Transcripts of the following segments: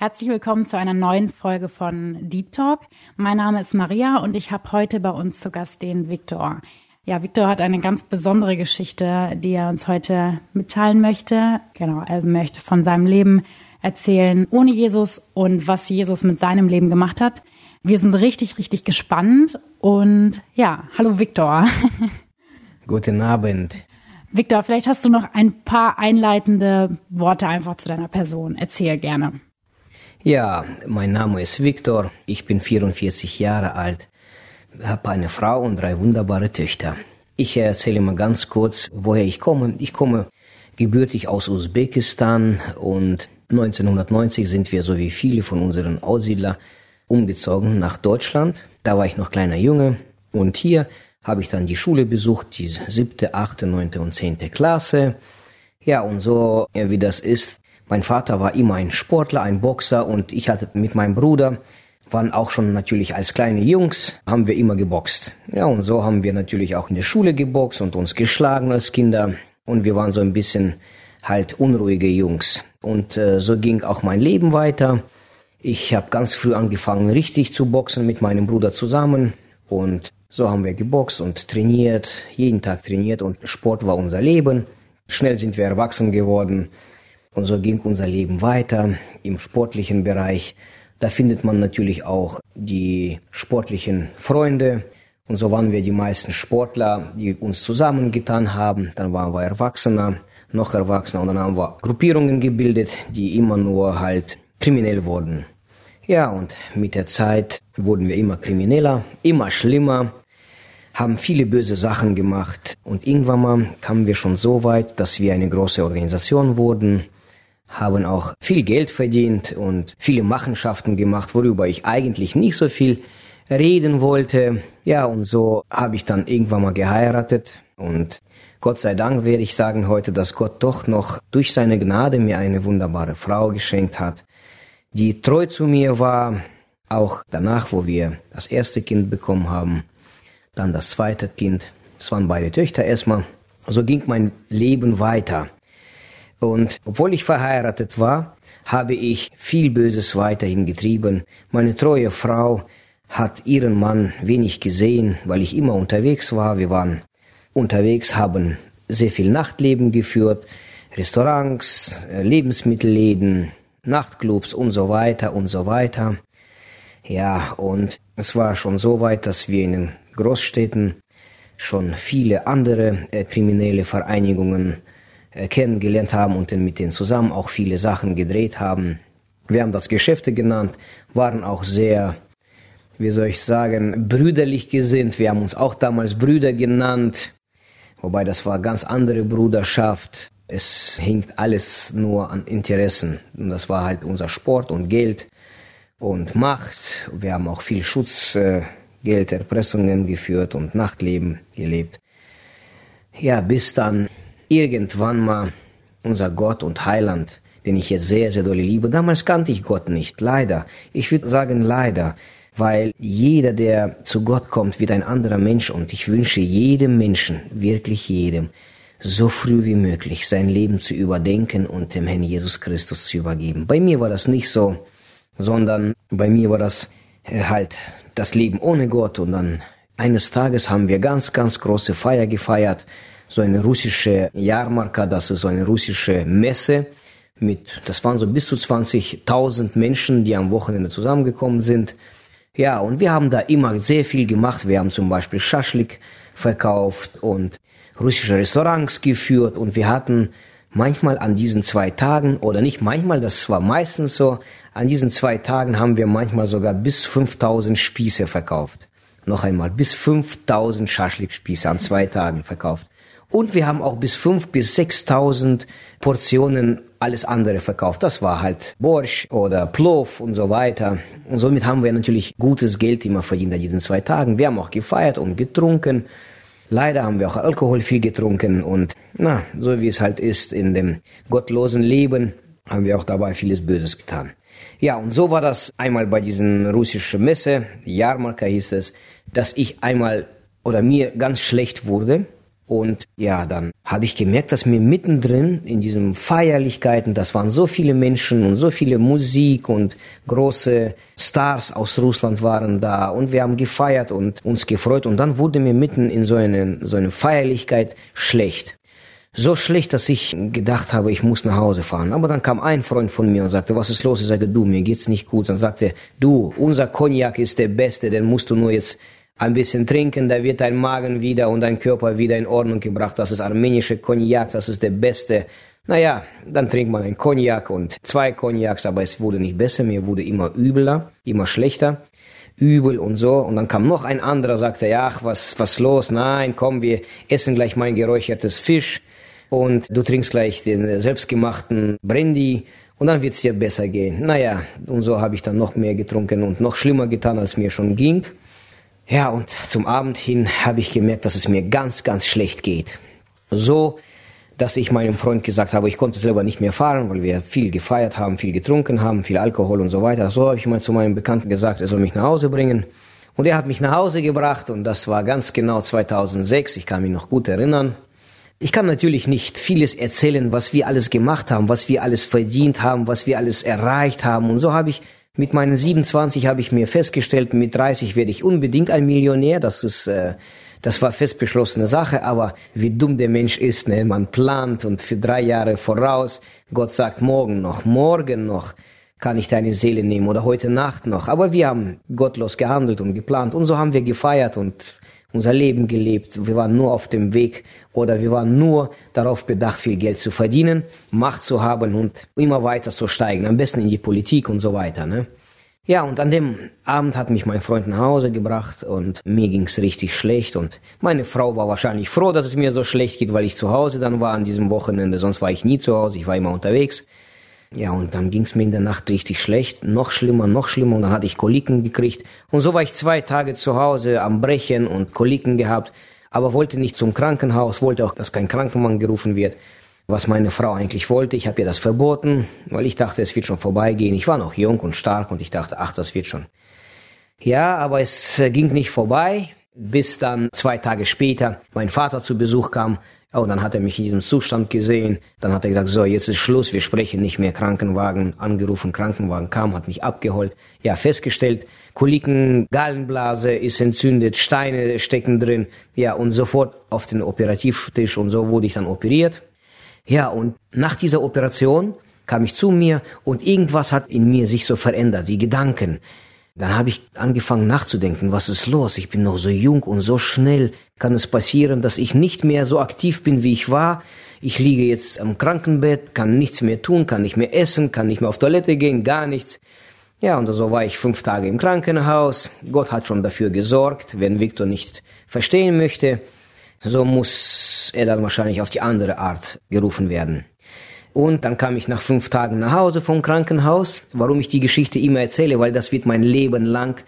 herzlich willkommen zu einer neuen Folge von Deep Talk. Mein Name ist Maria und ich habe heute bei uns zu Gast den Viktor. Ja, Viktor hat eine ganz besondere Geschichte, die er uns heute mitteilen möchte. Genau, er möchte von seinem Leben erzählen ohne Jesus und was Jesus mit seinem Leben gemacht hat. Wir sind richtig, richtig gespannt und ja, hallo Viktor. Guten Abend. Victor, vielleicht hast du noch ein paar einleitende Worte einfach zu deiner Person. Erzähl gerne. Ja, mein Name ist Victor. Ich bin 44 Jahre alt, habe eine Frau und drei wunderbare Töchter. Ich erzähle mal ganz kurz, woher ich komme. Ich komme gebürtig aus Usbekistan und 1990 sind wir, so wie viele von unseren Aussiedlern, umgezogen nach Deutschland. Da war ich noch kleiner Junge und hier habe ich dann die Schule besucht, die siebte, achte, neunte und zehnte Klasse. Ja, und so wie das ist, mein Vater war immer ein Sportler, ein Boxer und ich hatte mit meinem Bruder, waren auch schon natürlich als kleine Jungs, haben wir immer geboxt. Ja, und so haben wir natürlich auch in der Schule geboxt und uns geschlagen als Kinder und wir waren so ein bisschen halt unruhige Jungs. Und äh, so ging auch mein Leben weiter. Ich habe ganz früh angefangen, richtig zu boxen mit meinem Bruder zusammen und so haben wir geboxt und trainiert, jeden Tag trainiert und Sport war unser Leben. Schnell sind wir erwachsen geworden und so ging unser Leben weiter im sportlichen Bereich. Da findet man natürlich auch die sportlichen Freunde und so waren wir die meisten Sportler, die uns zusammengetan haben. Dann waren wir Erwachsener, noch Erwachsener und dann haben wir Gruppierungen gebildet, die immer nur halt kriminell wurden. Ja, und mit der Zeit wurden wir immer krimineller, immer schlimmer haben viele böse Sachen gemacht und irgendwann mal kamen wir schon so weit, dass wir eine große Organisation wurden, haben auch viel Geld verdient und viele Machenschaften gemacht, worüber ich eigentlich nicht so viel reden wollte. Ja, und so habe ich dann irgendwann mal geheiratet und Gott sei Dank werde ich sagen heute, dass Gott doch noch durch seine Gnade mir eine wunderbare Frau geschenkt hat, die treu zu mir war, auch danach, wo wir das erste Kind bekommen haben dann das zweite Kind. Es waren beide Töchter erstmal. So ging mein Leben weiter. Und obwohl ich verheiratet war, habe ich viel Böses weiterhin getrieben. Meine treue Frau hat ihren Mann wenig gesehen, weil ich immer unterwegs war. Wir waren unterwegs, haben sehr viel Nachtleben geführt, Restaurants, äh, Lebensmittelläden, Nachtclubs und so weiter und so weiter. Ja, und es war schon so weit, dass wir in den Großstädten schon viele andere äh, kriminelle Vereinigungen kennengelernt haben und mit denen zusammen auch viele Sachen gedreht haben. Wir haben das Geschäfte genannt, waren auch sehr, wie soll ich sagen, brüderlich gesinnt. Wir haben uns auch damals Brüder genannt, wobei das war ganz andere Bruderschaft. Es hing alles nur an Interessen. Und das war halt unser Sport und Geld und Macht. Wir haben auch viel Schutz äh, geführt und Nachtleben gelebt. Ja, bis dann irgendwann mal unser Gott und Heiland, den ich jetzt sehr, sehr doll liebe. Damals kannte ich Gott nicht, leider. Ich würde sagen leider, weil jeder, der zu Gott kommt, wird ein anderer Mensch und ich wünsche jedem Menschen, wirklich jedem, so früh wie möglich sein Leben zu überdenken und dem Herrn Jesus Christus zu übergeben. Bei mir war das nicht so, sondern bei mir war das äh, halt das Leben ohne Gott. Und dann eines Tages haben wir ganz, ganz große Feier gefeiert. So eine russische Jahrmarka, das ist so eine russische Messe mit, das waren so bis zu 20.000 Menschen, die am Wochenende zusammengekommen sind. Ja, und wir haben da immer sehr viel gemacht. Wir haben zum Beispiel Schaschlik verkauft und russische Restaurants geführt und wir hatten manchmal an diesen zwei Tagen oder nicht manchmal, das war meistens so, an diesen zwei Tagen haben wir manchmal sogar bis 5000 Spieße verkauft. Noch einmal, bis 5000 Schaschlik-Spieße an zwei Tagen verkauft. Und wir haben auch bis fünf bis sechstausend Portionen alles andere verkauft. Das war halt Borsch oder Plov und so weiter. Und somit haben wir natürlich gutes Geld immer verdient an diesen zwei Tagen. Wir haben auch gefeiert und getrunken. Leider haben wir auch Alkohol viel getrunken und na, so wie es halt ist in dem gottlosen Leben, haben wir auch dabei vieles Böses getan. Ja, und so war das einmal bei diesen russischen Messe, Jarmarka hieß es, dass ich einmal oder mir ganz schlecht wurde und ja, dann habe ich gemerkt, dass mir mittendrin in diesen Feierlichkeiten, das waren so viele Menschen und so viele Musik und große Stars aus Russland waren da und wir haben gefeiert und uns gefreut und dann wurde mir mitten in so eine, so eine Feierlichkeit schlecht. So schlecht, dass ich gedacht habe, ich muss nach Hause fahren. Aber dann kam ein Freund von mir und sagte, was ist los? Ich sage, du, mir geht's nicht gut. Dann sagte er, du, unser Cognac ist der beste, den musst du nur jetzt ein bisschen trinken, da wird dein Magen wieder und dein Körper wieder in Ordnung gebracht. Das ist armenische Cognac, das ist der beste. Naja, dann trinkt man ein Cognac und zwei Cognacs, aber es wurde nicht besser, mir wurde immer übler, immer schlechter. Übel und so. Und dann kam noch ein anderer, sagte, ja, ach, was, was los? Nein, komm, wir essen gleich mein geräuchertes Fisch und du trinkst gleich den selbstgemachten Brandy und dann wird's dir besser gehen. Naja, und so habe ich dann noch mehr getrunken und noch schlimmer getan, als mir schon ging. Ja, und zum Abend hin habe ich gemerkt, dass es mir ganz, ganz schlecht geht. So, dass ich meinem Freund gesagt habe, ich konnte selber nicht mehr fahren, weil wir viel gefeiert haben, viel getrunken haben, viel Alkohol und so weiter. So habe ich mal zu meinem Bekannten gesagt, er soll mich nach Hause bringen. Und er hat mich nach Hause gebracht und das war ganz genau 2006. Ich kann mich noch gut erinnern. Ich kann natürlich nicht vieles erzählen, was wir alles gemacht haben, was wir alles verdient haben, was wir alles erreicht haben. Und so habe ich mit meinen 27 habe ich mir festgestellt, mit 30 werde ich unbedingt ein Millionär. Das ist, äh, das war fest beschlossene Sache. Aber wie dumm der Mensch ist, ne? Man plant und für drei Jahre voraus. Gott sagt morgen noch, morgen noch kann ich deine Seele nehmen oder heute Nacht noch. Aber wir haben gottlos gehandelt und geplant und so haben wir gefeiert und unser Leben gelebt. Wir waren nur auf dem Weg oder wir waren nur darauf bedacht, viel Geld zu verdienen, Macht zu haben und immer weiter zu steigen, am besten in die Politik und so weiter. Ne? Ja, und an dem Abend hat mich mein Freund nach Hause gebracht und mir ging's richtig schlecht und meine Frau war wahrscheinlich froh, dass es mir so schlecht geht, weil ich zu Hause dann war an diesem Wochenende, sonst war ich nie zu Hause, ich war immer unterwegs. Ja, und dann ging's mir in der Nacht richtig schlecht, noch schlimmer, noch schlimmer, und dann hatte ich Koliken gekriegt. Und so war ich zwei Tage zu Hause am Brechen und Koliken gehabt, aber wollte nicht zum Krankenhaus, wollte auch, dass kein Krankenmann gerufen wird, was meine Frau eigentlich wollte. Ich habe ihr das verboten, weil ich dachte, es wird schon vorbeigehen. Ich war noch jung und stark und ich dachte, ach, das wird schon. Ja, aber es ging nicht vorbei, bis dann zwei Tage später mein Vater zu Besuch kam Oh, dann hat er mich in diesem Zustand gesehen. Dann hat er gesagt, so, jetzt ist Schluss, wir sprechen nicht mehr Krankenwagen. Angerufen, Krankenwagen kam, hat mich abgeholt. Ja, festgestellt, Koliken, Gallenblase ist entzündet, Steine stecken drin. Ja, und sofort auf den Operativtisch und so wurde ich dann operiert. Ja, und nach dieser Operation kam ich zu mir und irgendwas hat in mir sich so verändert, die Gedanken. Dann habe ich angefangen nachzudenken, was ist los? Ich bin noch so jung und so schnell kann es passieren, dass ich nicht mehr so aktiv bin, wie ich war. Ich liege jetzt am Krankenbett, kann nichts mehr tun, kann nicht mehr essen, kann nicht mehr auf Toilette gehen, gar nichts. Ja, und so war ich fünf Tage im Krankenhaus. Gott hat schon dafür gesorgt, wenn Viktor nicht verstehen möchte, so muss er dann wahrscheinlich auf die andere Art gerufen werden. Und dann kam ich nach fünf Tagen nach Hause vom Krankenhaus. Warum ich die Geschichte immer erzähle, weil das wird mein Leben lang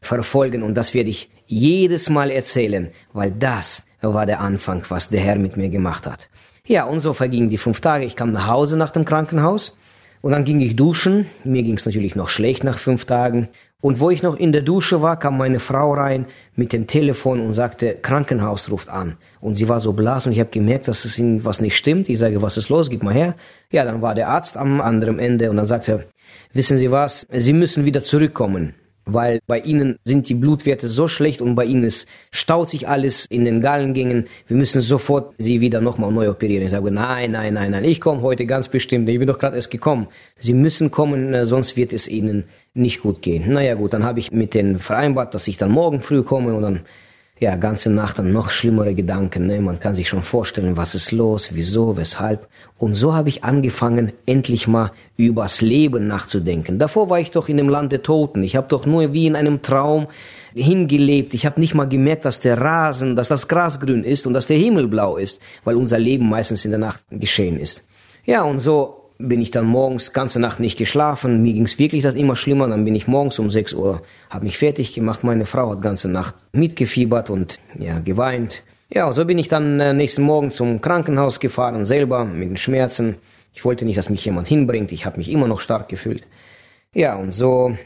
verfolgen und das werde ich jedes Mal erzählen, weil das war der Anfang, was der Herr mit mir gemacht hat. Ja, und so vergingen die fünf Tage. Ich kam nach Hause nach dem Krankenhaus und dann ging ich duschen. Mir ging es natürlich noch schlecht nach fünf Tagen. Und wo ich noch in der Dusche war, kam meine Frau rein mit dem Telefon und sagte, Krankenhaus ruft an. Und sie war so blass und ich habe gemerkt, dass es ihnen was nicht stimmt. Ich sage, was ist los? Gib mal her. Ja, dann war der Arzt am anderen Ende und dann sagte wissen Sie was, Sie müssen wieder zurückkommen weil bei ihnen sind die Blutwerte so schlecht und bei ihnen ist, staut sich alles in den Gallengängen. Wir müssen sofort sie wieder nochmal neu operieren. Ich sage, nein, nein, nein, nein, ich komme heute ganz bestimmt. Ich bin doch gerade erst gekommen. Sie müssen kommen, äh, sonst wird es ihnen nicht gut gehen. Naja gut, dann habe ich mit denen vereinbart, dass ich dann morgen früh komme und dann ja, ganze Nacht dann noch schlimmere Gedanken. Ne? Man kann sich schon vorstellen, was ist los, wieso, weshalb. Und so habe ich angefangen, endlich mal übers Leben nachzudenken. Davor war ich doch in dem Land der Toten. Ich habe doch nur wie in einem Traum hingelebt. Ich habe nicht mal gemerkt, dass der Rasen, dass das Gras grün ist und dass der Himmel blau ist, weil unser Leben meistens in der Nacht geschehen ist. Ja, und so bin ich dann morgens ganze Nacht nicht geschlafen. Mir ging es wirklich das immer schlimmer. Dann bin ich morgens um 6 Uhr, habe mich fertig gemacht. Meine Frau hat ganze Nacht mitgefiebert und ja geweint. Ja, so bin ich dann äh, nächsten Morgen zum Krankenhaus gefahren, selber mit den Schmerzen. Ich wollte nicht, dass mich jemand hinbringt. Ich habe mich immer noch stark gefühlt. Ja, und so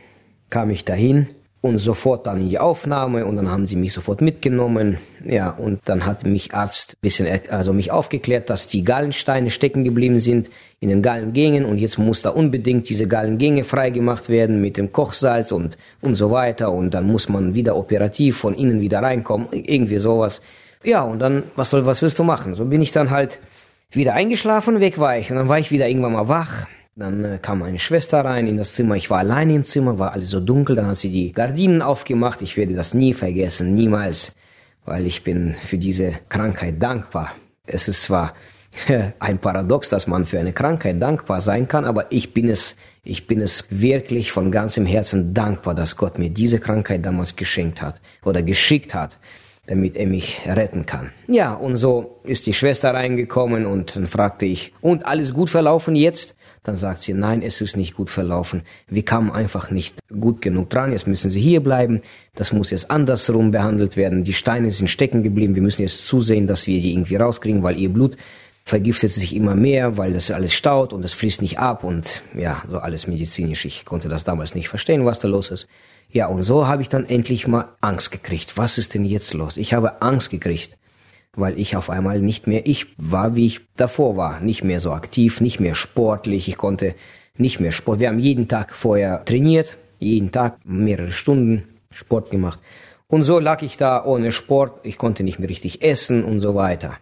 kam ich dahin und sofort dann in die Aufnahme und dann haben sie mich sofort mitgenommen. Ja, und dann hat mich Arzt bisschen, also mich aufgeklärt, dass die Gallensteine stecken geblieben sind in den Gallengängen und jetzt muss da unbedingt diese Gallengänge freigemacht werden mit dem Kochsalz und, und so weiter und dann muss man wieder operativ von innen wieder reinkommen, irgendwie sowas. Ja, und dann, was soll, was willst du machen? So bin ich dann halt wieder eingeschlafen, weg war ich und dann war ich wieder irgendwann mal wach dann äh, kam meine Schwester rein in das Zimmer. Ich war alleine im Zimmer, war alles so dunkel. Dann hat sie die Gardinen aufgemacht. Ich werde das nie vergessen, niemals, weil ich bin für diese Krankheit dankbar. Es ist zwar ein Paradox, dass man für eine Krankheit dankbar sein kann, aber ich bin es, ich bin es wirklich von ganzem Herzen dankbar, dass Gott mir diese Krankheit damals geschenkt hat oder geschickt hat, damit er mich retten kann. Ja, und so ist die Schwester reingekommen und dann fragte ich, und alles gut verlaufen jetzt? Dann sagt sie, nein, es ist nicht gut verlaufen. Wir kamen einfach nicht gut genug dran. Jetzt müssen Sie hier bleiben. Das muss jetzt andersrum behandelt werden. Die Steine sind stecken geblieben. Wir müssen jetzt zusehen, dass wir die irgendwie rauskriegen, weil Ihr Blut vergiftet sich immer mehr, weil das alles staut und es fließt nicht ab und ja, so alles medizinisch. Ich konnte das damals nicht verstehen, was da los ist. Ja, und so habe ich dann endlich mal Angst gekriegt. Was ist denn jetzt los? Ich habe Angst gekriegt weil ich auf einmal nicht mehr ich war, wie ich davor war. Nicht mehr so aktiv, nicht mehr sportlich. Ich konnte nicht mehr Sport. Wir haben jeden Tag vorher trainiert, jeden Tag mehrere Stunden Sport gemacht. Und so lag ich da ohne Sport. Ich konnte nicht mehr richtig essen und so weiter.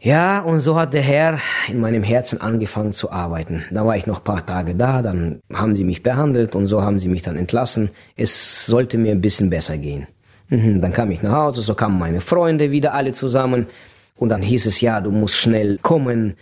Ja, und so hat der Herr in meinem Herzen angefangen zu arbeiten. Da war ich noch paar Tage da, dann haben sie mich behandelt und so haben sie mich dann entlassen. Es sollte mir ein bisschen besser gehen. Mhm, dann kam ich nach Hause, so kamen meine Freunde wieder alle zusammen und dann hieß es, ja, du musst schnell kommen.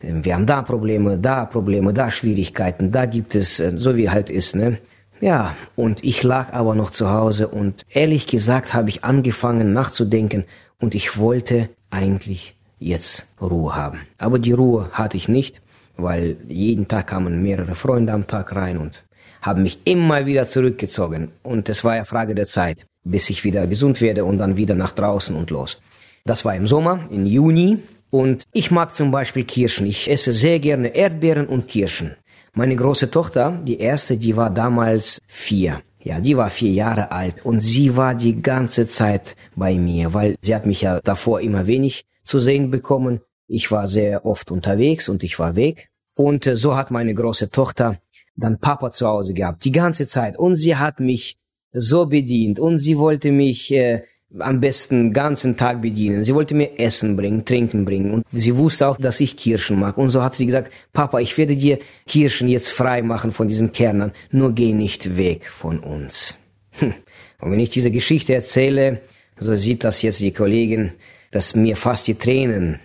Wir haben da Probleme, da Probleme, da Schwierigkeiten, da gibt es, äh, so wie halt ist, ne? Ja, und ich lag aber noch zu Hause und ehrlich gesagt habe ich angefangen nachzudenken und ich wollte eigentlich jetzt Ruhe haben. Aber die Ruhe hatte ich nicht, weil jeden Tag kamen mehrere Freunde am Tag rein und haben mich immer wieder zurückgezogen. Und es war ja Frage der Zeit bis ich wieder gesund werde und dann wieder nach draußen und los. Das war im Sommer, im Juni. Und ich mag zum Beispiel Kirschen. Ich esse sehr gerne Erdbeeren und Kirschen. Meine große Tochter, die erste, die war damals vier. Ja, die war vier Jahre alt und sie war die ganze Zeit bei mir, weil sie hat mich ja davor immer wenig zu sehen bekommen. Ich war sehr oft unterwegs und ich war weg. Und äh, so hat meine große Tochter dann Papa zu Hause gehabt, die ganze Zeit. Und sie hat mich so bedient und sie wollte mich äh, am besten ganzen Tag bedienen. Sie wollte mir Essen bringen, Trinken bringen und sie wusste auch, dass ich Kirschen mag. Und so hat sie gesagt, Papa, ich werde dir Kirschen jetzt frei machen von diesen Kernern, nur geh nicht weg von uns. Hm. Und wenn ich diese Geschichte erzähle, so sieht das jetzt die Kollegin, dass mir fast die Tränen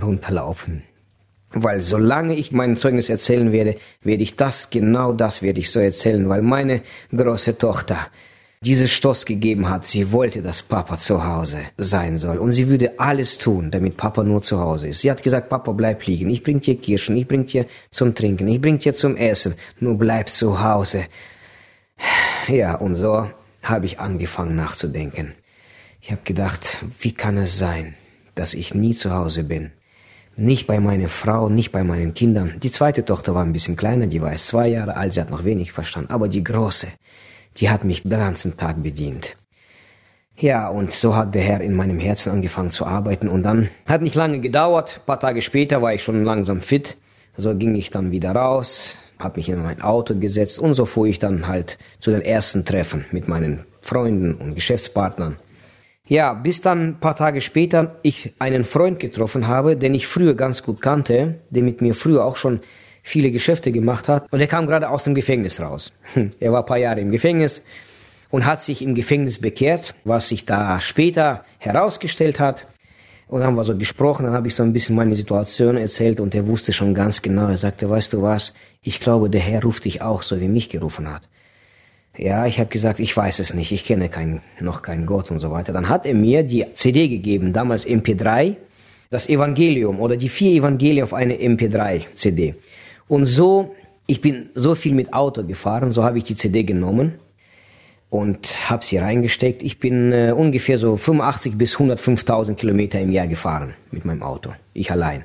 runterlaufen. Weil solange ich mein Zeugnis erzählen werde, werde ich das, genau das werde ich so erzählen, weil meine große Tochter dieses Stoß gegeben hat. Sie wollte, dass Papa zu Hause sein soll. Und sie würde alles tun, damit Papa nur zu Hause ist. Sie hat gesagt, Papa, bleib liegen. Ich bring dir Kirschen, ich bring dir zum Trinken, ich bring dir zum Essen. Nur bleib zu Hause. Ja, und so habe ich angefangen nachzudenken. Ich habe gedacht, wie kann es sein, dass ich nie zu Hause bin? Nicht bei meiner Frau, nicht bei meinen Kindern. Die zweite Tochter war ein bisschen kleiner, die war erst zwei Jahre alt, sie hat noch wenig verstanden. Aber die große, die hat mich den ganzen Tag bedient. Ja, und so hat der Herr in meinem Herzen angefangen zu arbeiten und dann hat nicht lange gedauert. Ein paar Tage später war ich schon langsam fit. So ging ich dann wieder raus, habe mich in mein Auto gesetzt und so fuhr ich dann halt zu den ersten Treffen mit meinen Freunden und Geschäftspartnern. Ja, bis dann ein paar Tage später ich einen Freund getroffen habe, den ich früher ganz gut kannte, der mit mir früher auch schon viele Geschäfte gemacht hat. Und er kam gerade aus dem Gefängnis raus. er war ein paar Jahre im Gefängnis. und hat sich im Gefängnis bekehrt, was sich da später herausgestellt hat. Und dann haben wir so gesprochen, dann habe ich so ein bisschen meine Situation erzählt und er wusste schon ganz genau. Er sagte, weißt du was, ich glaube, der Herr ruft dich auch, so wie mich gerufen hat. Ja, ich habe gesagt, ich weiß es nicht, ich kenne kein, noch keinen Gott und so weiter. Dann hat er mir die CD gegeben, damals MP3, das Evangelium oder die vier Evangelien auf eine MP3-CD. Und so, ich bin so viel mit Auto gefahren, so habe ich die CD genommen und habe sie reingesteckt. Ich bin äh, ungefähr so 85 bis 105.000 Kilometer im Jahr gefahren mit meinem Auto, ich allein.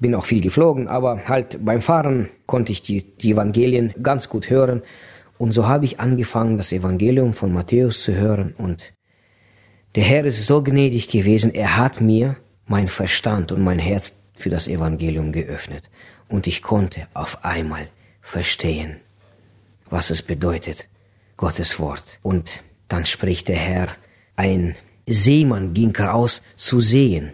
Bin auch viel geflogen, aber halt beim Fahren konnte ich die, die Evangelien ganz gut hören. Und so habe ich angefangen, das Evangelium von Matthäus zu hören. Und der Herr ist so gnädig gewesen, er hat mir mein Verstand und mein Herz für das Evangelium geöffnet. Und ich konnte auf einmal verstehen, was es bedeutet, Gottes Wort. Und dann spricht der Herr, ein Seemann ging raus zu sehen.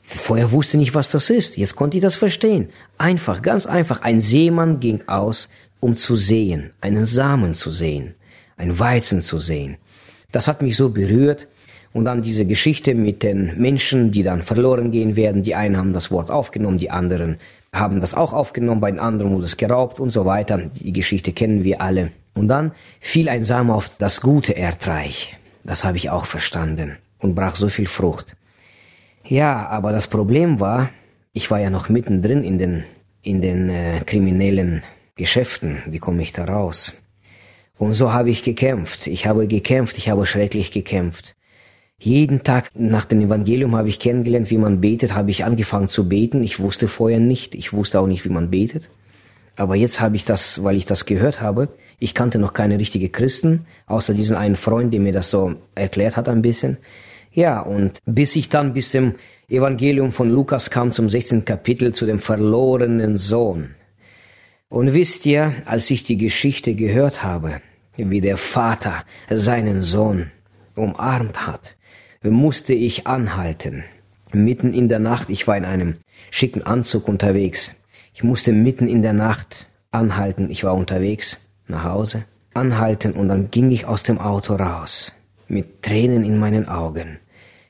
Vorher wusste nicht, was das ist. Jetzt konnte ich das verstehen. Einfach, ganz einfach. Ein Seemann ging aus, um zu sehen, einen Samen zu sehen, ein Weizen zu sehen. Das hat mich so berührt. Und dann diese Geschichte mit den Menschen, die dann verloren gehen werden. Die einen haben das Wort aufgenommen, die anderen haben das auch aufgenommen, bei den anderen wurde es geraubt und so weiter. Die Geschichte kennen wir alle. Und dann fiel ein Samen auf das gute Erdreich. Das habe ich auch verstanden und brach so viel Frucht. Ja, aber das Problem war, ich war ja noch mittendrin in den, in den äh, kriminellen Geschäften. Wie komme ich da raus? Und so habe ich gekämpft. Ich habe gekämpft, ich habe schrecklich gekämpft. Jeden Tag nach dem Evangelium habe ich kennengelernt, wie man betet, habe ich angefangen zu beten. Ich wusste vorher nicht, ich wusste auch nicht, wie man betet. Aber jetzt habe ich das, weil ich das gehört habe, ich kannte noch keine richtige Christen, außer diesen einen Freund, der mir das so erklärt hat ein bisschen. Ja, und bis ich dann bis dem Evangelium von Lukas kam zum 16. Kapitel zu dem verlorenen Sohn. Und wisst ihr, als ich die Geschichte gehört habe, wie der Vater seinen Sohn umarmt hat, musste ich anhalten. Mitten in der Nacht, ich war in einem schicken Anzug unterwegs. Ich musste mitten in der Nacht anhalten, ich war unterwegs nach Hause, anhalten und dann ging ich aus dem Auto raus, mit Tränen in meinen Augen,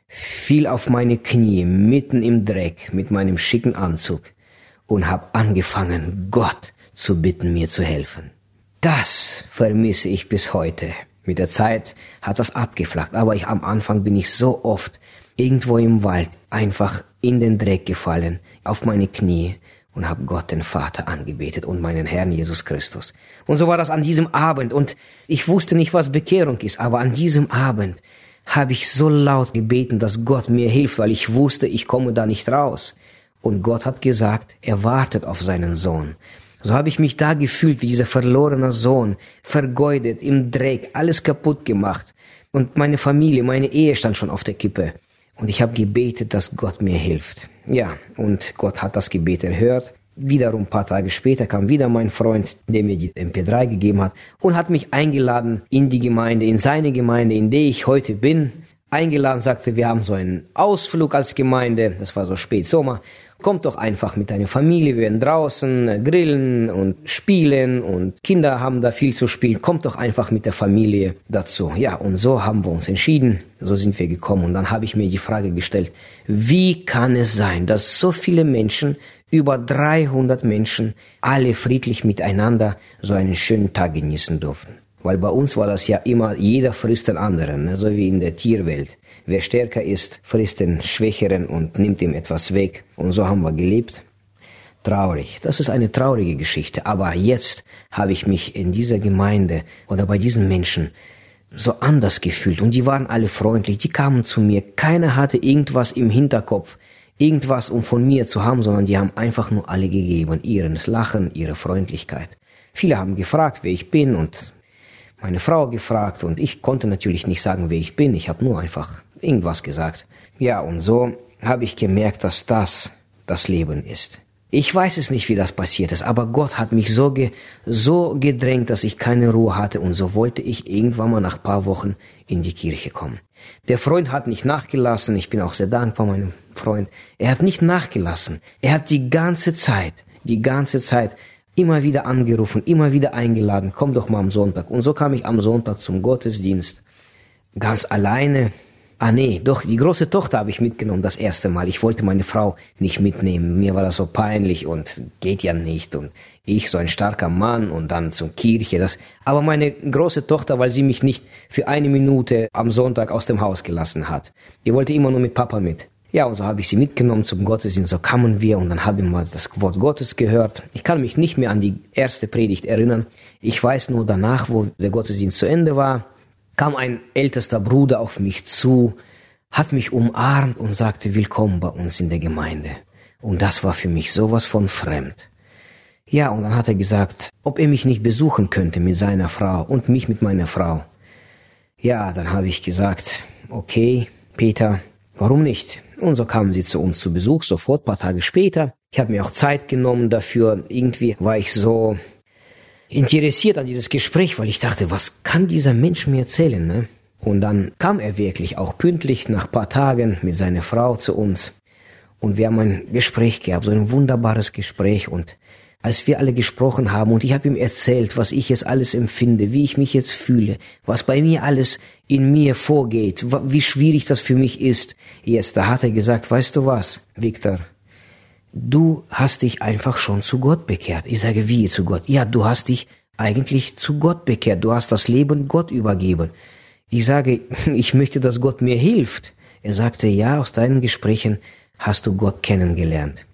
fiel auf meine Knie mitten im Dreck mit meinem schicken Anzug und hab angefangen, Gott zu bitten, mir zu helfen. Das vermisse ich bis heute. Mit der Zeit hat das abgeflacht, aber ich am Anfang bin ich so oft irgendwo im Wald einfach in den Dreck gefallen, auf meine Knie und habe Gott den Vater angebetet und meinen Herrn Jesus Christus. Und so war das an diesem Abend und ich wusste nicht, was Bekehrung ist, aber an diesem Abend habe ich so laut gebeten, dass Gott mir hilft, weil ich wusste, ich komme da nicht raus. Und Gott hat gesagt, er wartet auf seinen Sohn. So habe ich mich da gefühlt wie dieser verlorene Sohn, vergeudet, im Dreck, alles kaputt gemacht. Und meine Familie, meine Ehe stand schon auf der Kippe. Und ich habe gebetet, dass Gott mir hilft. Ja, und Gott hat das Gebet erhört. Wiederum ein paar Tage später kam wieder mein Freund, der mir die MP3 gegeben hat und hat mich eingeladen in die Gemeinde, in seine Gemeinde, in der ich heute bin. Eingeladen, sagte, wir haben so einen Ausflug als Gemeinde, das war so spät Sommer, Kommt doch einfach mit deiner Familie, wir werden draußen äh, grillen und spielen und Kinder haben da viel zu spielen. Kommt doch einfach mit der Familie dazu. Ja, und so haben wir uns entschieden, so sind wir gekommen. Und dann habe ich mir die Frage gestellt, wie kann es sein, dass so viele Menschen, über 300 Menschen, alle friedlich miteinander so einen schönen Tag genießen durften? Weil bei uns war das ja immer, jeder frisst den anderen, ne? so wie in der Tierwelt. Wer stärker ist, frisst den Schwächeren und nimmt ihm etwas weg. Und so haben wir gelebt. Traurig. Das ist eine traurige Geschichte. Aber jetzt habe ich mich in dieser Gemeinde oder bei diesen Menschen so anders gefühlt. Und die waren alle freundlich. Die kamen zu mir. Keiner hatte irgendwas im Hinterkopf. Irgendwas, um von mir zu haben, sondern die haben einfach nur alle gegeben. Ihren Lachen, ihre Freundlichkeit. Viele haben gefragt, wer ich bin und meine Frau gefragt und ich konnte natürlich nicht sagen, wer ich bin. Ich habe nur einfach irgendwas gesagt. Ja, und so habe ich gemerkt, dass das das Leben ist. Ich weiß es nicht, wie das passiert ist, aber Gott hat mich so, ge so gedrängt, dass ich keine Ruhe hatte und so wollte ich irgendwann mal nach paar Wochen in die Kirche kommen. Der Freund hat nicht nachgelassen, ich bin auch sehr dankbar meinem Freund. Er hat nicht nachgelassen. Er hat die ganze Zeit, die ganze Zeit immer wieder angerufen, immer wieder eingeladen, komm doch mal am Sonntag. Und so kam ich am Sonntag zum Gottesdienst, ganz alleine. Ah nee, doch, die große Tochter habe ich mitgenommen das erste Mal. Ich wollte meine Frau nicht mitnehmen. Mir war das so peinlich und geht ja nicht. Und ich, so ein starker Mann und dann zur Kirche. Das, aber meine große Tochter, weil sie mich nicht für eine Minute am Sonntag aus dem Haus gelassen hat. Die wollte immer nur mit Papa mit. Ja, und so habe ich sie mitgenommen zum Gottesdienst, so kamen wir und dann haben wir mal das Wort Gottes gehört. Ich kann mich nicht mehr an die erste Predigt erinnern. Ich weiß nur danach, wo der Gottesdienst zu Ende war, kam ein ältester Bruder auf mich zu, hat mich umarmt und sagte, willkommen bei uns in der Gemeinde. Und das war für mich sowas von fremd. Ja, und dann hat er gesagt, ob er mich nicht besuchen könnte mit seiner Frau und mich mit meiner Frau. Ja, dann habe ich gesagt, okay, Peter, warum nicht? Und so kamen sie zu uns zu Besuch, sofort, paar Tage später. Ich habe mir auch Zeit genommen dafür. Irgendwie war ich so interessiert an dieses Gespräch, weil ich dachte, was kann dieser Mensch mir erzählen, ne? Und dann kam er wirklich auch pünktlich nach paar Tagen mit seiner Frau zu uns. Und wir haben ein Gespräch gehabt, so ein wunderbares Gespräch. Und als wir alle gesprochen haben und ich habe ihm erzählt, was ich jetzt alles empfinde, wie ich mich jetzt fühle, was bei mir alles in mir vorgeht, wie schwierig das für mich ist, jetzt, da hat er gesagt, weißt du was, Victor, du hast dich einfach schon zu Gott bekehrt. Ich sage, wie zu Gott? Ja, du hast dich eigentlich zu Gott bekehrt, du hast das Leben Gott übergeben. Ich sage, ich möchte, dass Gott mir hilft. Er sagte, ja, aus deinen Gesprächen hast du Gott kennengelernt.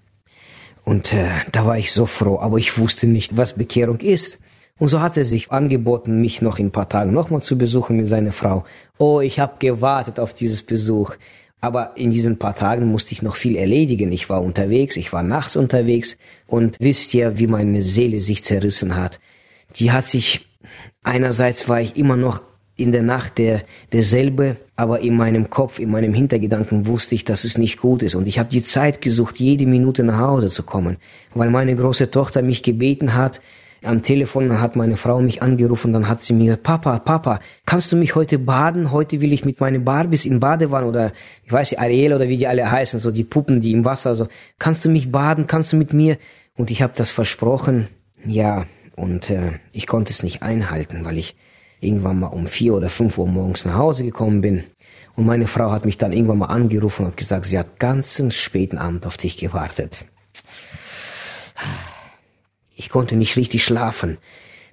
Und äh, da war ich so froh, aber ich wusste nicht, was Bekehrung ist. Und so hat er sich angeboten, mich noch in ein paar Tagen nochmal zu besuchen mit seiner Frau. Oh, ich habe gewartet auf dieses Besuch. Aber in diesen paar Tagen musste ich noch viel erledigen. Ich war unterwegs, ich war nachts unterwegs und wisst ihr, wie meine Seele sich zerrissen hat. Die hat sich, einerseits war ich immer noch in der Nacht der, derselbe, aber in meinem Kopf, in meinem Hintergedanken wusste ich, dass es nicht gut ist. Und ich habe die Zeit gesucht, jede Minute nach Hause zu kommen, weil meine große Tochter mich gebeten hat, am Telefon hat meine Frau mich angerufen, dann hat sie mir gesagt, Papa, Papa, kannst du mich heute baden? Heute will ich mit meinen Barbies in Badewanne oder ich weiß nicht, Ariel oder wie die alle heißen, so die Puppen, die im Wasser, so, kannst du mich baden? Kannst du mit mir? Und ich habe das versprochen, ja, und äh, ich konnte es nicht einhalten, weil ich irgendwann mal um vier oder fünf Uhr morgens nach Hause gekommen bin. Und meine Frau hat mich dann irgendwann mal angerufen und gesagt, sie hat ganzen späten Abend auf dich gewartet. Ich konnte nicht richtig schlafen.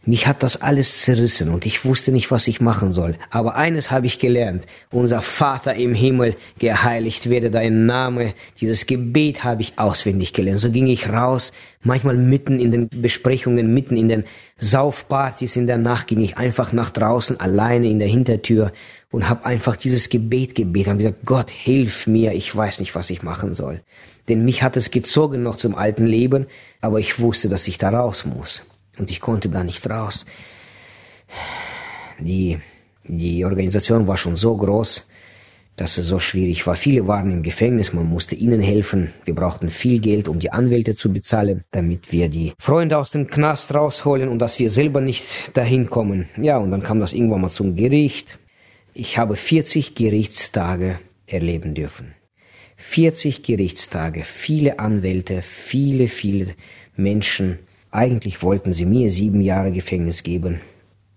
Mich hat das alles zerrissen und ich wusste nicht, was ich machen soll. Aber eines habe ich gelernt. Unser Vater im Himmel, geheiligt werde dein Name. Dieses Gebet habe ich auswendig gelernt. So ging ich raus, manchmal mitten in den Besprechungen, mitten in den Saufpartys in der Nacht, ging ich einfach nach draußen alleine in der Hintertür und habe einfach dieses Gebet gebetet. Habe gesagt, Gott, hilf mir, ich weiß nicht, was ich machen soll. Denn mich hat es gezogen noch zum alten Leben, aber ich wusste, dass ich da raus muss und ich konnte da nicht raus. Die, die Organisation war schon so groß, dass es so schwierig war. Viele waren im Gefängnis, man musste ihnen helfen. Wir brauchten viel Geld, um die Anwälte zu bezahlen, damit wir die Freunde aus dem Knast rausholen und dass wir selber nicht dahin kommen. Ja, und dann kam das irgendwann mal zum Gericht. Ich habe 40 Gerichtstage erleben dürfen. 40 Gerichtstage, viele Anwälte, viele, viele Menschen, eigentlich wollten sie mir sieben Jahre Gefängnis geben.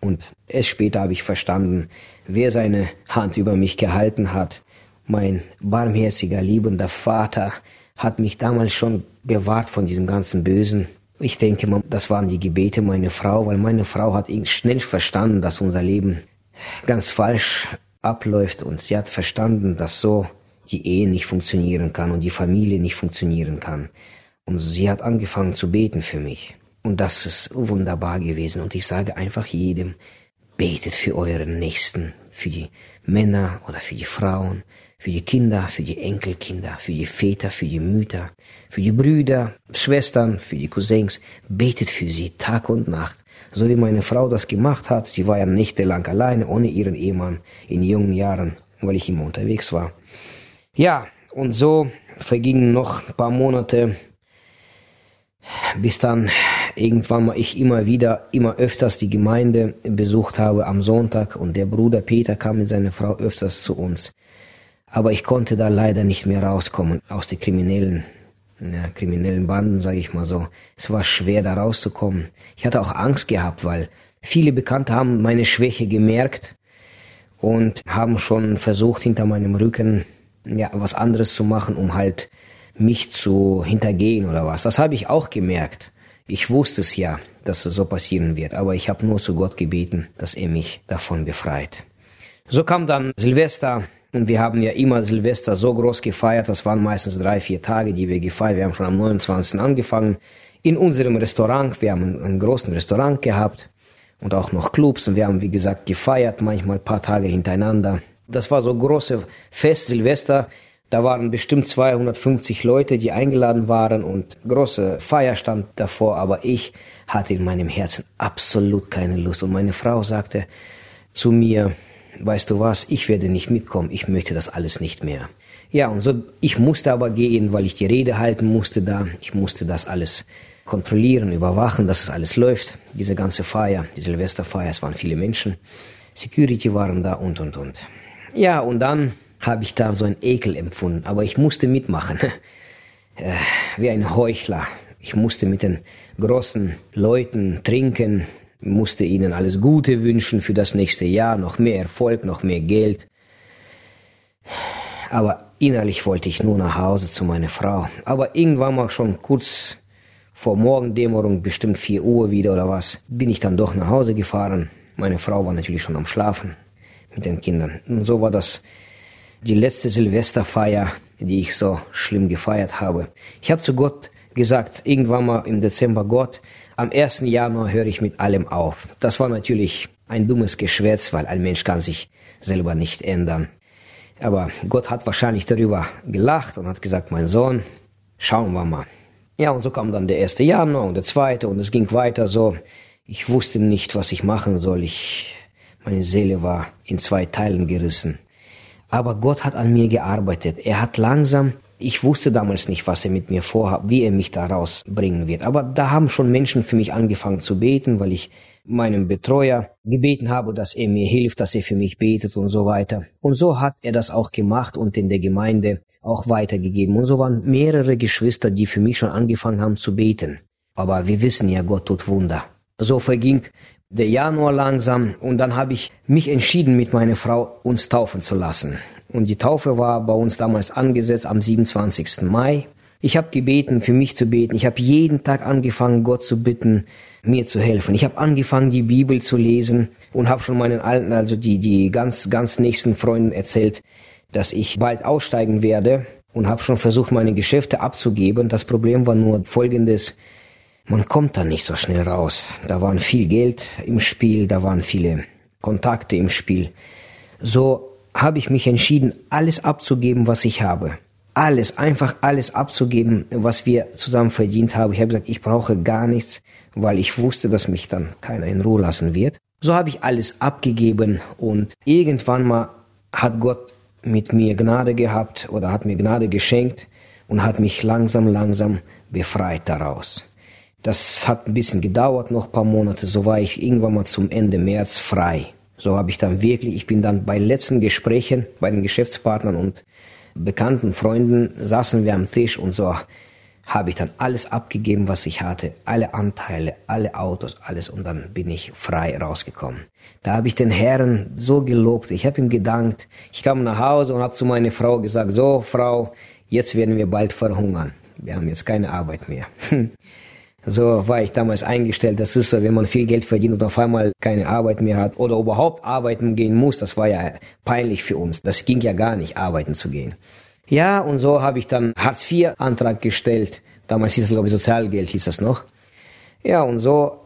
Und erst später habe ich verstanden, wer seine Hand über mich gehalten hat. Mein barmherziger, liebender Vater hat mich damals schon bewahrt von diesem ganzen Bösen. Ich denke, das waren die Gebete meiner Frau, weil meine Frau hat schnell verstanden, dass unser Leben ganz falsch abläuft und sie hat verstanden, dass so die Ehe nicht funktionieren kann und die Familie nicht funktionieren kann. Und sie hat angefangen zu beten für mich. Und das ist wunderbar gewesen. Und ich sage einfach jedem, betet für euren Nächsten, für die Männer oder für die Frauen, für die Kinder, für die Enkelkinder, für die Väter, für die Mütter, für die Brüder, Schwestern, für die Cousins. Betet für sie Tag und Nacht. So wie meine Frau das gemacht hat. Sie war ja nächtelang alleine, ohne ihren Ehemann, in jungen Jahren, weil ich immer unterwegs war. Ja, und so vergingen noch ein paar Monate, bis dann irgendwann mal ich immer wieder, immer öfters die Gemeinde besucht habe am Sonntag und der Bruder Peter kam mit seiner Frau öfters zu uns. Aber ich konnte da leider nicht mehr rauskommen aus der kriminellen ja, kriminellen Banden, sage ich mal so. Es war schwer, da rauszukommen. Ich hatte auch Angst gehabt, weil viele Bekannte haben meine Schwäche gemerkt und haben schon versucht, hinter meinem Rücken ja, was anderes zu machen, um halt mich zu hintergehen oder was. Das habe ich auch gemerkt. Ich wusste es ja, dass es so passieren wird, aber ich habe nur zu Gott gebeten, dass er mich davon befreit. So kam dann Silvester und wir haben ja immer Silvester so groß gefeiert, das waren meistens drei, vier Tage, die wir gefeiert. Wir haben schon am 29. angefangen in unserem Restaurant. Wir haben einen, großen Restaurant gehabt und auch noch Clubs und wir haben, wie gesagt, gefeiert, manchmal ein paar Tage hintereinander. Das war so große Fest Silvester. Da waren bestimmt 250 Leute, die eingeladen waren und große Feier stand davor, aber ich hatte in meinem Herzen absolut keine Lust. Und meine Frau sagte zu mir, weißt du was, ich werde nicht mitkommen, ich möchte das alles nicht mehr. Ja, und so, ich musste aber gehen, weil ich die Rede halten musste da. Ich musste das alles kontrollieren, überwachen, dass es alles läuft. Diese ganze Feier, die Silvesterfeier, es waren viele Menschen. Security waren da und, und, und. Ja, und dann habe ich da so einen Ekel empfunden, aber ich musste mitmachen. Äh, wie ein Heuchler. Ich musste mit den großen Leuten trinken, musste ihnen alles Gute wünschen für das nächste Jahr, noch mehr Erfolg, noch mehr Geld. Aber innerlich wollte ich nur nach Hause zu meiner Frau. Aber irgendwann mal schon kurz vor Morgendämmerung, bestimmt 4 Uhr wieder oder was, bin ich dann doch nach Hause gefahren. Meine Frau war natürlich schon am Schlafen mit den Kindern. Und so war das die letzte Silvesterfeier, die ich so schlimm gefeiert habe. Ich habe zu Gott gesagt, irgendwann mal im Dezember, Gott, am 1. Januar höre ich mit allem auf. Das war natürlich ein dummes Geschwätz, weil ein Mensch kann sich selber nicht ändern. Aber Gott hat wahrscheinlich darüber gelacht und hat gesagt, mein Sohn, schauen wir mal. Ja, und so kam dann der 1. Januar und der 2. und es ging weiter so. Ich wusste nicht, was ich machen soll. Ich, meine Seele war in zwei Teilen gerissen. Aber Gott hat an mir gearbeitet. Er hat langsam, ich wusste damals nicht, was er mit mir vorhat, wie er mich da rausbringen wird. Aber da haben schon Menschen für mich angefangen zu beten, weil ich meinem Betreuer gebeten habe, dass er mir hilft, dass er für mich betet und so weiter. Und so hat er das auch gemacht und in der Gemeinde auch weitergegeben. Und so waren mehrere Geschwister, die für mich schon angefangen haben zu beten. Aber wir wissen ja, Gott tut Wunder. So verging der Januar langsam und dann habe ich mich entschieden, mit meiner Frau uns taufen zu lassen. Und die Taufe war bei uns damals angesetzt am 27. Mai. Ich habe gebeten, für mich zu beten. Ich habe jeden Tag angefangen, Gott zu bitten, mir zu helfen. Ich habe angefangen, die Bibel zu lesen und habe schon meinen alten, also die, die ganz, ganz nächsten Freunden erzählt, dass ich bald aussteigen werde und habe schon versucht, meine Geschäfte abzugeben. Das Problem war nur folgendes man kommt da nicht so schnell raus. Da waren viel Geld im Spiel, da waren viele Kontakte im Spiel. So habe ich mich entschieden, alles abzugeben, was ich habe. Alles, einfach alles abzugeben, was wir zusammen verdient haben. Ich habe gesagt, ich brauche gar nichts, weil ich wusste, dass mich dann keiner in Ruhe lassen wird. So habe ich alles abgegeben und irgendwann mal hat Gott mit mir Gnade gehabt oder hat mir Gnade geschenkt und hat mich langsam, langsam befreit daraus. Das hat ein bisschen gedauert, noch ein paar Monate. So war ich irgendwann mal zum Ende März frei. So habe ich dann wirklich, ich bin dann bei letzten Gesprächen bei den Geschäftspartnern und bekannten Freunden saßen wir am Tisch und so habe ich dann alles abgegeben, was ich hatte, alle Anteile, alle Autos, alles und dann bin ich frei rausgekommen. Da habe ich den Herrn so gelobt, ich habe ihm gedankt. Ich kam nach Hause und habe zu meiner Frau gesagt, so Frau, jetzt werden wir bald verhungern. Wir haben jetzt keine Arbeit mehr. So war ich damals eingestellt. Das ist so, wenn man viel Geld verdient und auf einmal keine Arbeit mehr hat oder überhaupt arbeiten gehen muss. Das war ja peinlich für uns. Das ging ja gar nicht, arbeiten zu gehen. Ja, und so habe ich dann Hartz-IV-Antrag gestellt. Damals hieß das, glaube ich, Sozialgeld hieß das noch. Ja, und so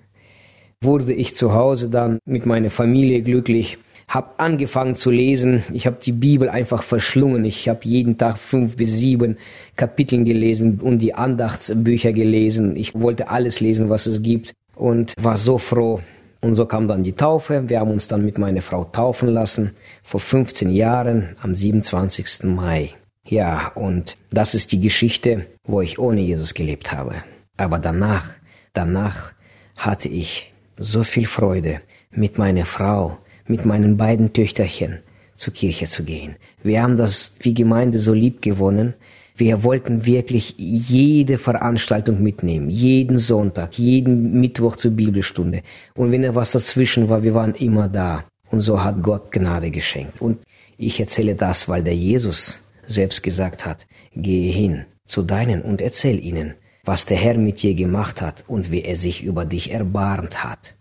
wurde ich zu Hause dann mit meiner Familie glücklich habe angefangen zu lesen. Ich habe die Bibel einfach verschlungen. Ich habe jeden Tag fünf bis sieben Kapitel gelesen und die Andachtsbücher gelesen. Ich wollte alles lesen, was es gibt und war so froh. Und so kam dann die Taufe. Wir haben uns dann mit meiner Frau taufen lassen vor 15 Jahren am 27. Mai. Ja, und das ist die Geschichte, wo ich ohne Jesus gelebt habe. Aber danach, danach hatte ich so viel Freude mit meiner Frau, mit meinen beiden Töchterchen zur Kirche zu gehen. Wir haben das wie Gemeinde so lieb gewonnen. Wir wollten wirklich jede Veranstaltung mitnehmen, jeden Sonntag, jeden Mittwoch zur Bibelstunde. Und wenn etwas dazwischen war, wir waren immer da. Und so hat Gott Gnade geschenkt. Und ich erzähle das, weil der Jesus selbst gesagt hat, gehe hin zu deinen und erzähl ihnen, was der Herr mit dir gemacht hat und wie er sich über dich erbarmt hat.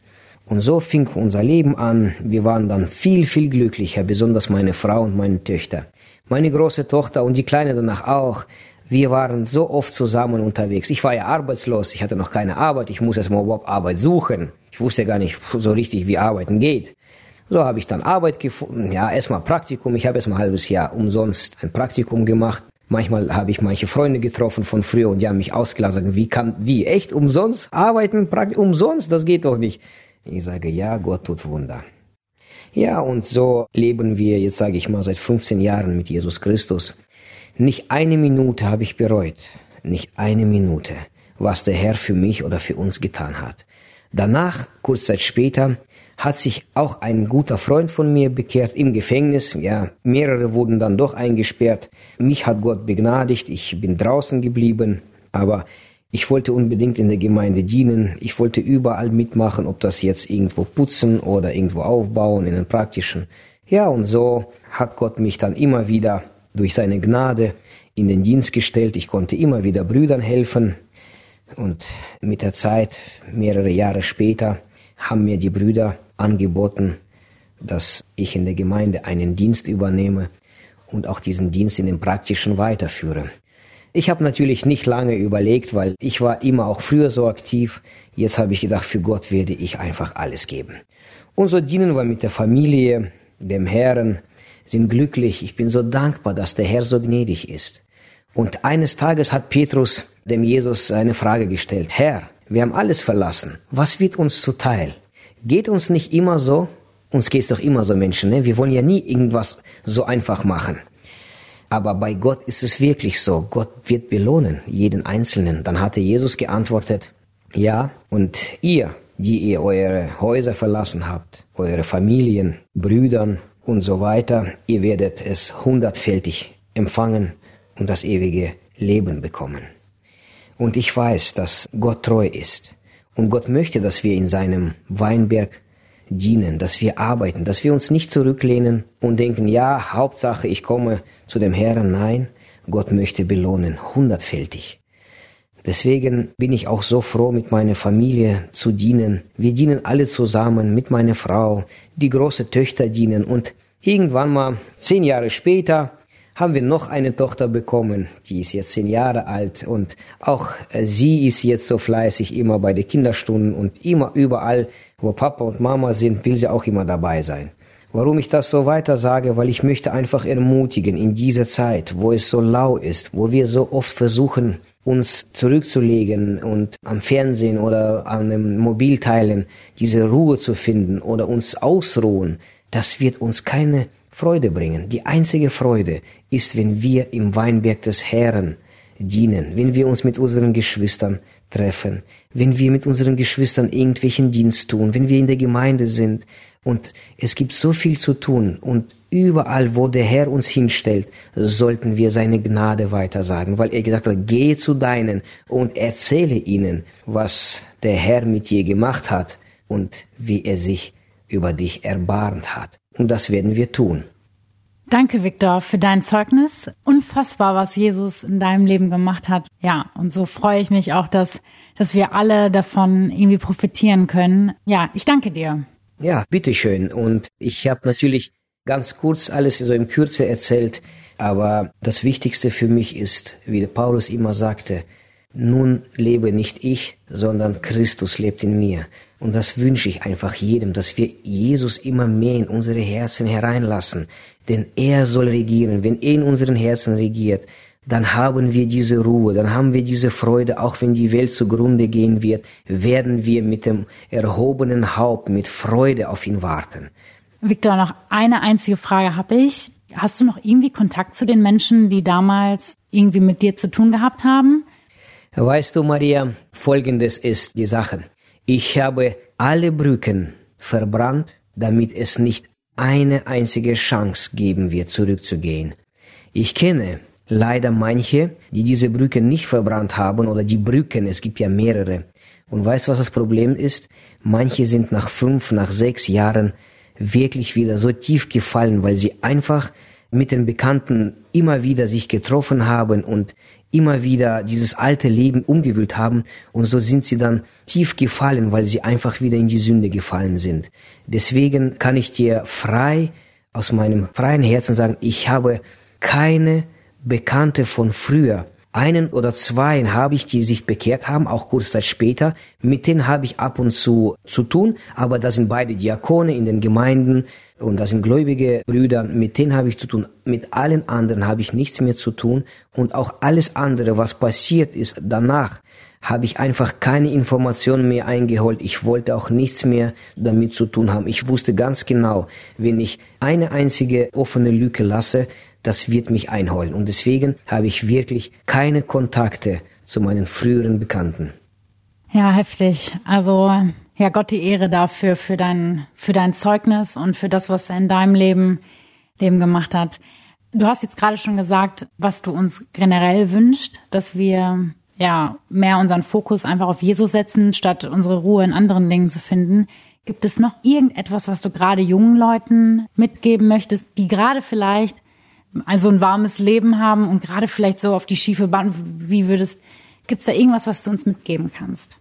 Und so fing unser Leben an. Wir waren dann viel, viel glücklicher, besonders meine Frau und meine Töchter. Meine große Tochter und die Kleine danach auch. Wir waren so oft zusammen unterwegs. Ich war ja arbeitslos, ich hatte noch keine Arbeit, ich musste erstmal überhaupt Arbeit suchen. Ich wusste gar nicht so richtig, wie Arbeiten geht. So habe ich dann Arbeit gefunden, ja, erstmal Praktikum. Ich habe erstmal ein halbes Jahr umsonst ein Praktikum gemacht. Manchmal habe ich manche Freunde getroffen von früher und die haben mich ausgelassen. Wie kann, wie, echt umsonst arbeiten? Umsonst? Das geht doch nicht. Ich sage, ja, Gott tut Wunder. Ja, und so leben wir jetzt, sage ich mal, seit 15 Jahren mit Jesus Christus. Nicht eine Minute habe ich bereut. Nicht eine Minute, was der Herr für mich oder für uns getan hat. Danach, kurz Zeit später, hat sich auch ein guter Freund von mir bekehrt im Gefängnis. Ja, mehrere wurden dann doch eingesperrt. Mich hat Gott begnadigt. Ich bin draußen geblieben. Aber ich wollte unbedingt in der Gemeinde dienen. Ich wollte überall mitmachen, ob das jetzt irgendwo putzen oder irgendwo aufbauen in den praktischen. Ja, und so hat Gott mich dann immer wieder durch seine Gnade in den Dienst gestellt. Ich konnte immer wieder Brüdern helfen. Und mit der Zeit, mehrere Jahre später, haben mir die Brüder angeboten, dass ich in der Gemeinde einen Dienst übernehme und auch diesen Dienst in den praktischen weiterführe. Ich habe natürlich nicht lange überlegt, weil ich war immer auch früher so aktiv. Jetzt habe ich gedacht, für Gott werde ich einfach alles geben. Und so dienen wir mit der Familie, dem Herrn, sind glücklich. Ich bin so dankbar, dass der Herr so gnädig ist. Und eines Tages hat Petrus dem Jesus eine Frage gestellt. Herr, wir haben alles verlassen. Was wird uns zuteil? Geht uns nicht immer so? Uns geht's doch immer so, Menschen. Ne? Wir wollen ja nie irgendwas so einfach machen. Aber bei Gott ist es wirklich so. Gott wird belohnen, jeden Einzelnen. Dann hatte Jesus geantwortet, ja, und ihr, die ihr eure Häuser verlassen habt, eure Familien, Brüdern und so weiter, ihr werdet es hundertfältig empfangen und das ewige Leben bekommen. Und ich weiß, dass Gott treu ist. Und Gott möchte, dass wir in seinem Weinberg dienen, dass wir arbeiten, dass wir uns nicht zurücklehnen und denken, ja, Hauptsache, ich komme zu dem Herrn. Nein, Gott möchte belohnen, hundertfältig. Deswegen bin ich auch so froh, mit meiner Familie zu dienen. Wir dienen alle zusammen mit meiner Frau, die große Töchter dienen und irgendwann mal zehn Jahre später haben wir noch eine Tochter bekommen, die ist jetzt zehn Jahre alt und auch äh, sie ist jetzt so fleißig immer bei den Kinderstunden und immer überall, wo Papa und Mama sind, will sie auch immer dabei sein. Warum ich das so weiter sage, weil ich möchte einfach ermutigen in dieser Zeit, wo es so lau ist, wo wir so oft versuchen, uns zurückzulegen und am Fernsehen oder an einem Mobilteilen diese Ruhe zu finden oder uns ausruhen, das wird uns keine Freude bringen. Die einzige Freude ist, wenn wir im Weinberg des Herrn dienen, wenn wir uns mit unseren Geschwistern treffen, wenn wir mit unseren Geschwistern irgendwelchen Dienst tun, wenn wir in der Gemeinde sind. Und es gibt so viel zu tun und überall, wo der Herr uns hinstellt, sollten wir seine Gnade weitersagen, weil er gesagt hat, gehe zu deinen und erzähle ihnen, was der Herr mit dir gemacht hat und wie er sich über dich erbarmt hat. Und das werden wir tun. Danke, Viktor, für dein Zeugnis. Unfassbar, was Jesus in deinem Leben gemacht hat. Ja, und so freue ich mich auch, dass, dass wir alle davon irgendwie profitieren können. Ja, ich danke dir. Ja, bitteschön. Und ich habe natürlich ganz kurz alles so im Kürze erzählt, aber das Wichtigste für mich ist, wie Paulus immer sagte, nun lebe nicht ich, sondern Christus lebt in mir. Und das wünsche ich einfach jedem, dass wir Jesus immer mehr in unsere Herzen hereinlassen. Denn er soll regieren. Wenn er in unseren Herzen regiert, dann haben wir diese Ruhe, dann haben wir diese Freude, auch wenn die Welt zugrunde gehen wird, werden wir mit dem erhobenen Haupt, mit Freude auf ihn warten. Victor, noch eine einzige Frage habe ich. Hast du noch irgendwie Kontakt zu den Menschen, die damals irgendwie mit dir zu tun gehabt haben? Weißt du, Maria, folgendes ist die Sache. Ich habe alle Brücken verbrannt, damit es nicht eine einzige Chance geben wird, zurückzugehen. Ich kenne leider manche, die diese Brücke nicht verbrannt haben oder die Brücken, es gibt ja mehrere. Und weißt du, was das Problem ist? Manche sind nach fünf, nach sechs Jahren wirklich wieder so tief gefallen, weil sie einfach mit den Bekannten immer wieder sich getroffen haben und immer wieder dieses alte Leben umgewühlt haben und so sind sie dann tief gefallen, weil sie einfach wieder in die Sünde gefallen sind. Deswegen kann ich dir frei aus meinem freien Herzen sagen, ich habe keine Bekannte von früher. Einen oder zwei habe ich, die sich bekehrt haben, auch kurz Zeit später. Mit denen habe ich ab und zu zu tun, aber das sind beide Diakone in den Gemeinden und das sind gläubige Brüder. Mit denen habe ich zu tun. Mit allen anderen habe ich nichts mehr zu tun und auch alles andere, was passiert ist danach, habe ich einfach keine Informationen mehr eingeholt. Ich wollte auch nichts mehr damit zu tun haben. Ich wusste ganz genau, wenn ich eine einzige offene Lücke lasse, das wird mich einholen. Und deswegen habe ich wirklich keine Kontakte zu meinen früheren Bekannten. Ja, heftig. Also, ja, Gott die Ehre dafür, für dein, für dein Zeugnis und für das, was er in deinem Leben, Leben gemacht hat. Du hast jetzt gerade schon gesagt, was du uns generell wünscht, dass wir ja mehr unseren Fokus einfach auf Jesus setzen, statt unsere Ruhe in anderen Dingen zu finden. Gibt es noch irgendetwas, was du gerade jungen Leuten mitgeben möchtest, die gerade vielleicht also ein warmes Leben haben und gerade vielleicht so auf die schiefe Bahn, wie würdest, gibt's da irgendwas, was du uns mitgeben kannst?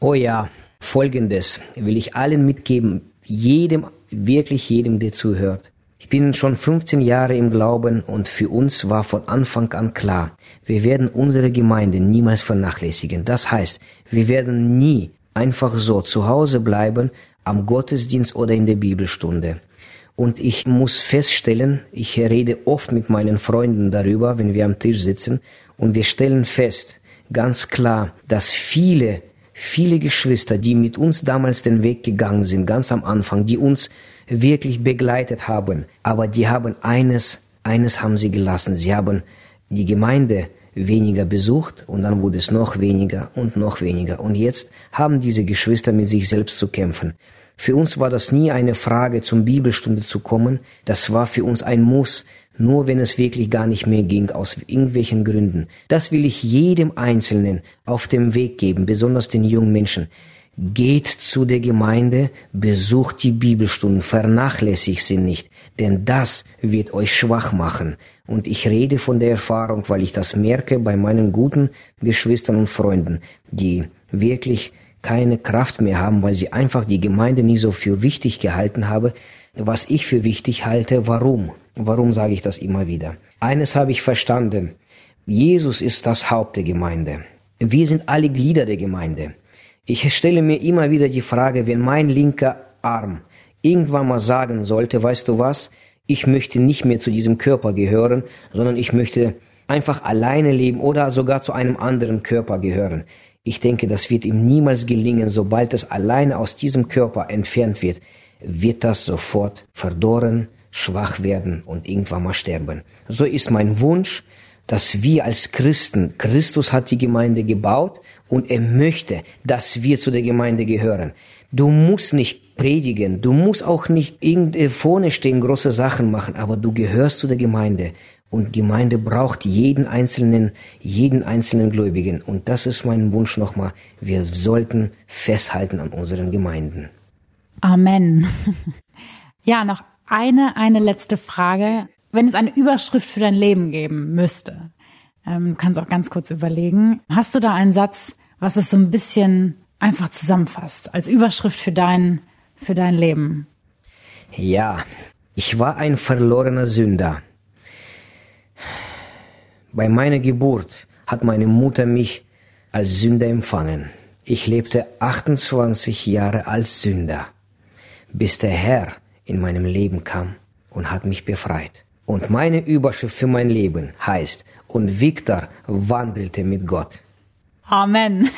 Oh ja, folgendes will ich allen mitgeben, jedem, wirklich jedem, der zuhört. Ich bin schon 15 Jahre im Glauben und für uns war von Anfang an klar, wir werden unsere Gemeinde niemals vernachlässigen. Das heißt, wir werden nie einfach so zu Hause bleiben am Gottesdienst oder in der Bibelstunde. Und ich muss feststellen, ich rede oft mit meinen Freunden darüber, wenn wir am Tisch sitzen, und wir stellen fest, ganz klar, dass viele, viele Geschwister, die mit uns damals den Weg gegangen sind, ganz am Anfang, die uns wirklich begleitet haben, aber die haben eines, eines haben sie gelassen. Sie haben die Gemeinde weniger besucht und dann wurde es noch weniger und noch weniger. Und jetzt haben diese Geschwister mit sich selbst zu kämpfen. Für uns war das nie eine Frage, zum Bibelstunde zu kommen. Das war für uns ein Muss, nur wenn es wirklich gar nicht mehr ging, aus irgendwelchen Gründen. Das will ich jedem Einzelnen auf dem Weg geben, besonders den jungen Menschen. Geht zu der Gemeinde, besucht die Bibelstunden, vernachlässigt sie nicht, denn das wird euch schwach machen. Und ich rede von der Erfahrung, weil ich das merke bei meinen guten Geschwistern und Freunden, die wirklich keine Kraft mehr haben, weil sie einfach die Gemeinde nie so für wichtig gehalten habe, was ich für wichtig halte. Warum? Warum sage ich das immer wieder? Eines habe ich verstanden. Jesus ist das Haupt der Gemeinde. Wir sind alle Glieder der Gemeinde. Ich stelle mir immer wieder die Frage, wenn mein linker Arm irgendwann mal sagen sollte, weißt du was, ich möchte nicht mehr zu diesem Körper gehören, sondern ich möchte einfach alleine leben oder sogar zu einem anderen Körper gehören. Ich denke, das wird ihm niemals gelingen, sobald es alleine aus diesem Körper entfernt wird, wird das sofort verdorren, schwach werden und irgendwann mal sterben. So ist mein Wunsch, dass wir als Christen, Christus hat die Gemeinde gebaut und er möchte, dass wir zu der Gemeinde gehören. Du musst nicht predigen, du musst auch nicht irgendwo vorne stehen, große Sachen machen, aber du gehörst zu der Gemeinde und Gemeinde braucht jeden einzelnen, jeden einzelnen Gläubigen. Und das ist mein Wunsch nochmal. Wir sollten festhalten an unseren Gemeinden. Amen. Ja, noch eine, eine letzte Frage. Wenn es eine Überschrift für dein Leben geben müsste, ähm, kannst auch ganz kurz überlegen. Hast du da einen Satz, was es so ein bisschen einfach zusammenfasst, als Überschrift für dein, für dein Leben? Ja, ich war ein verlorener Sünder. Bei meiner Geburt hat meine Mutter mich als Sünder empfangen. Ich lebte 28 Jahre als Sünder, bis der Herr in meinem Leben kam und hat mich befreit. Und meine Überschrift für mein Leben heißt, und Victor wandelte mit Gott. Amen.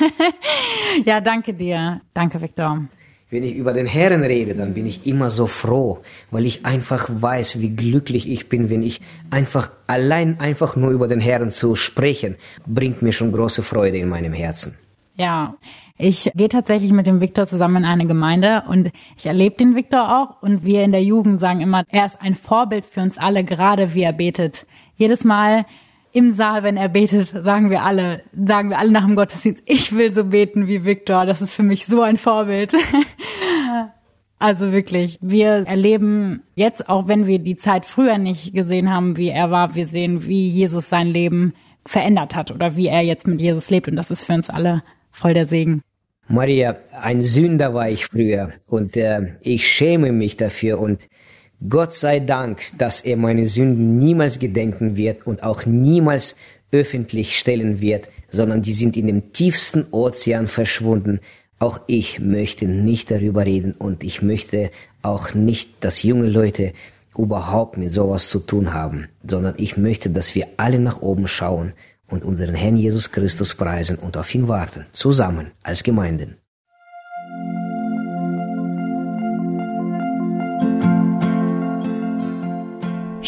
ja, danke dir. Danke, Victor. Wenn ich über den Herrn rede, dann bin ich immer so froh, weil ich einfach weiß, wie glücklich ich bin, wenn ich einfach allein einfach nur über den Herrn zu sprechen, bringt mir schon große Freude in meinem Herzen. Ja, ich gehe tatsächlich mit dem Viktor zusammen in eine Gemeinde und ich erlebe den Viktor auch und wir in der Jugend sagen immer, er ist ein Vorbild für uns alle, gerade wie er betet. Jedes Mal, im Saal, wenn er betet, sagen wir alle, sagen wir alle nach dem Gottesdienst, ich will so beten wie Viktor. Das ist für mich so ein Vorbild. Also wirklich, wir erleben jetzt, auch wenn wir die Zeit früher nicht gesehen haben, wie er war, wir sehen, wie Jesus sein Leben verändert hat oder wie er jetzt mit Jesus lebt. Und das ist für uns alle voll der Segen. Maria, ein Sünder war ich früher und äh, ich schäme mich dafür und Gott sei Dank, dass er meine Sünden niemals gedenken wird und auch niemals öffentlich stellen wird, sondern die sind in dem tiefsten Ozean verschwunden. Auch ich möchte nicht darüber reden und ich möchte auch nicht, dass junge Leute überhaupt mit sowas zu tun haben, sondern ich möchte, dass wir alle nach oben schauen und unseren Herrn Jesus Christus preisen und auf ihn warten, zusammen als Gemeinden.